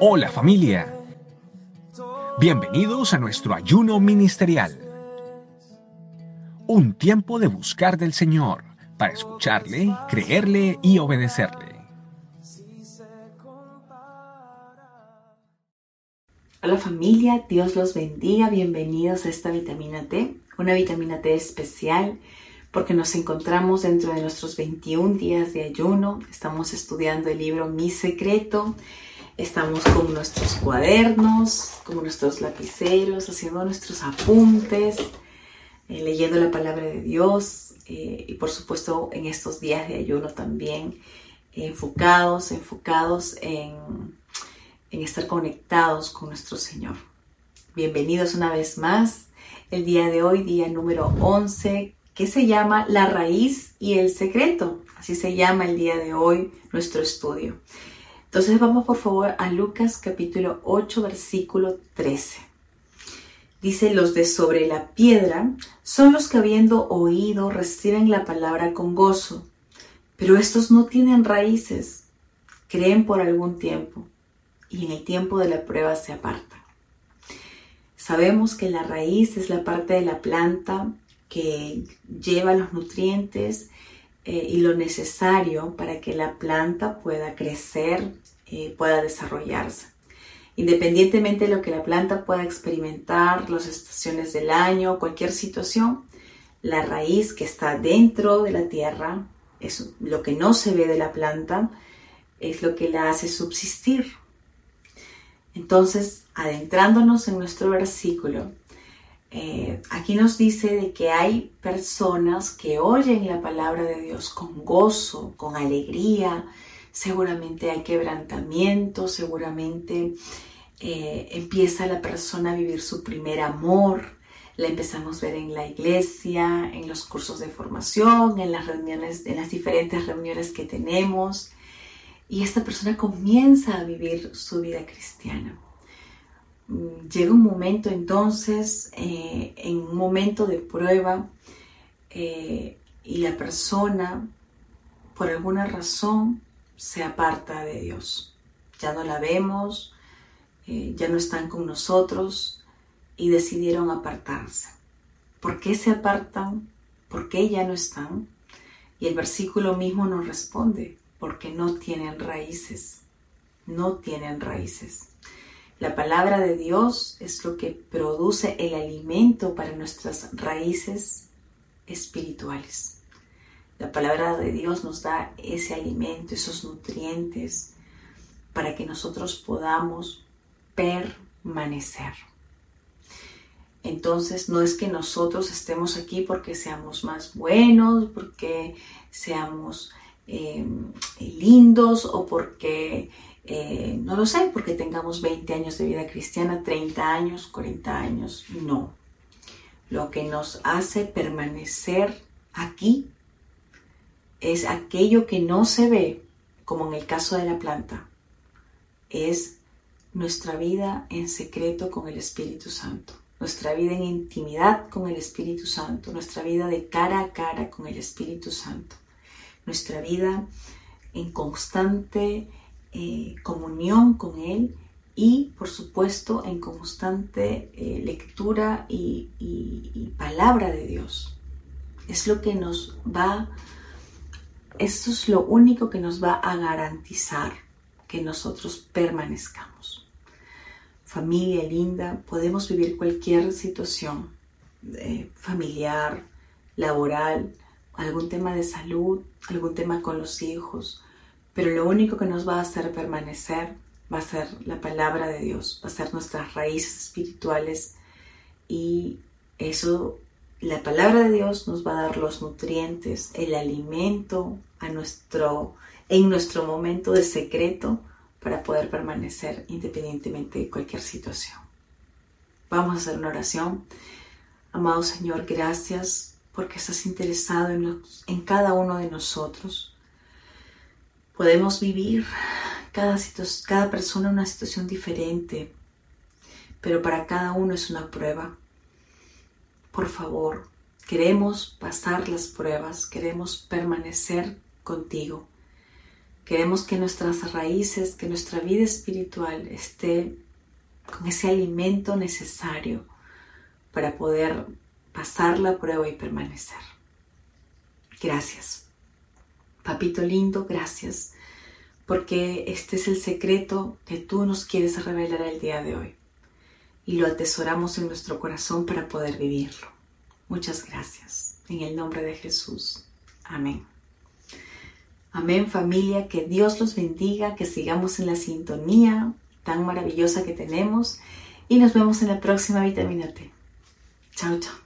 Hola familia. Bienvenidos a nuestro ayuno ministerial. Un tiempo de buscar del Señor para escucharle, creerle y obedecerle. Hola familia, Dios los bendiga, bienvenidos a esta vitamina T, una vitamina T especial porque nos encontramos dentro de nuestros 21 días de ayuno, estamos estudiando el libro Mi Secreto, estamos con nuestros cuadernos, con nuestros lapiceros, haciendo nuestros apuntes, eh, leyendo la palabra de Dios eh, y por supuesto en estos días de ayuno también enfocados, enfocados en en estar conectados con nuestro Señor. Bienvenidos una vez más. El día de hoy, día número 11, que se llama La raíz y el secreto. Así se llama el día de hoy nuestro estudio. Entonces vamos por favor a Lucas capítulo 8, versículo 13. Dice, los de sobre la piedra son los que habiendo oído reciben la palabra con gozo, pero estos no tienen raíces, creen por algún tiempo y en el tiempo de la prueba se aparta. Sabemos que la raíz es la parte de la planta que lleva los nutrientes eh, y lo necesario para que la planta pueda crecer, eh, pueda desarrollarse. Independientemente de lo que la planta pueda experimentar, las estaciones del año, cualquier situación, la raíz que está dentro de la tierra, es lo que no se ve de la planta, es lo que la hace subsistir, entonces, adentrándonos en nuestro versículo, eh, aquí nos dice de que hay personas que oyen la palabra de Dios con gozo, con alegría, seguramente hay quebrantamiento, seguramente eh, empieza la persona a vivir su primer amor, la empezamos a ver en la iglesia, en los cursos de formación, en las reuniones, en las diferentes reuniones que tenemos y esta persona comienza a vivir su vida cristiana. Mm, llega un momento entonces, eh, en un momento de prueba, eh, y la persona, por alguna razón, se aparta de Dios. Ya no la vemos, eh, ya no están con nosotros y decidieron apartarse. ¿Por qué se apartan? ¿Por qué ya no están? Y el versículo mismo nos responde, porque no tienen raíces, no tienen raíces. La palabra de Dios es lo que produce el alimento para nuestras raíces espirituales. La palabra de Dios nos da ese alimento, esos nutrientes, para que nosotros podamos permanecer. Entonces, no es que nosotros estemos aquí porque seamos más buenos, porque seamos Em, lindos o porque, eh, no lo sé, porque tengamos 20 años de vida cristiana, 30 años, 40 años, no. Lo que nos hace permanecer aquí es aquello que no se ve, como en el caso de la planta, es nuestra vida en secreto con el Espíritu Santo, nuestra vida en intimidad con el Espíritu Santo, nuestra vida de cara a cara con el Espíritu Santo nuestra vida en constante eh, comunión con Él y, por supuesto, en constante eh, lectura y, palabra de Dios. Es lo que nos va, esto es lo único que nos va a garantizar que nosotros permanezcamos. Familia linda, podemos vivir cualquier situación eh, familiar, laboral, algún tema de salud, algún tema con los hijos, pero lo único que nos va a hacer permanecer va a ser la palabra de Dios, va a ser nuestras raíces espirituales y eso, la palabra de Dios nos va a dar los nutrientes, el alimento a nuestro, en nuestro momento de secreto para poder permanecer independientemente de cualquier situación. Vamos a hacer una oración. Amado Señor, gracias porque estás interesado en, en cada uno de nosotros. Podemos vivir cada, cada persona una situación diferente, pero para cada uno es una prueba. Por favor, queremos pasar las pruebas, queremos permanecer contigo. Queremos que nuestras raíces, que nuestra vida espiritual esté con ese alimento necesario para poder pasar la prueba y permanecer. Gracias. Papito lindo, gracias, porque este es el secreto que tú nos quieres revelar el día de hoy y lo atesoramos en nuestro corazón para poder vivirlo. Muchas gracias. En el nombre de Jesús. Amén. Amén familia, que Dios los bendiga, que sigamos en la sintonía tan maravillosa que tenemos y nos vemos en la próxima vitamina T. Chao, chao.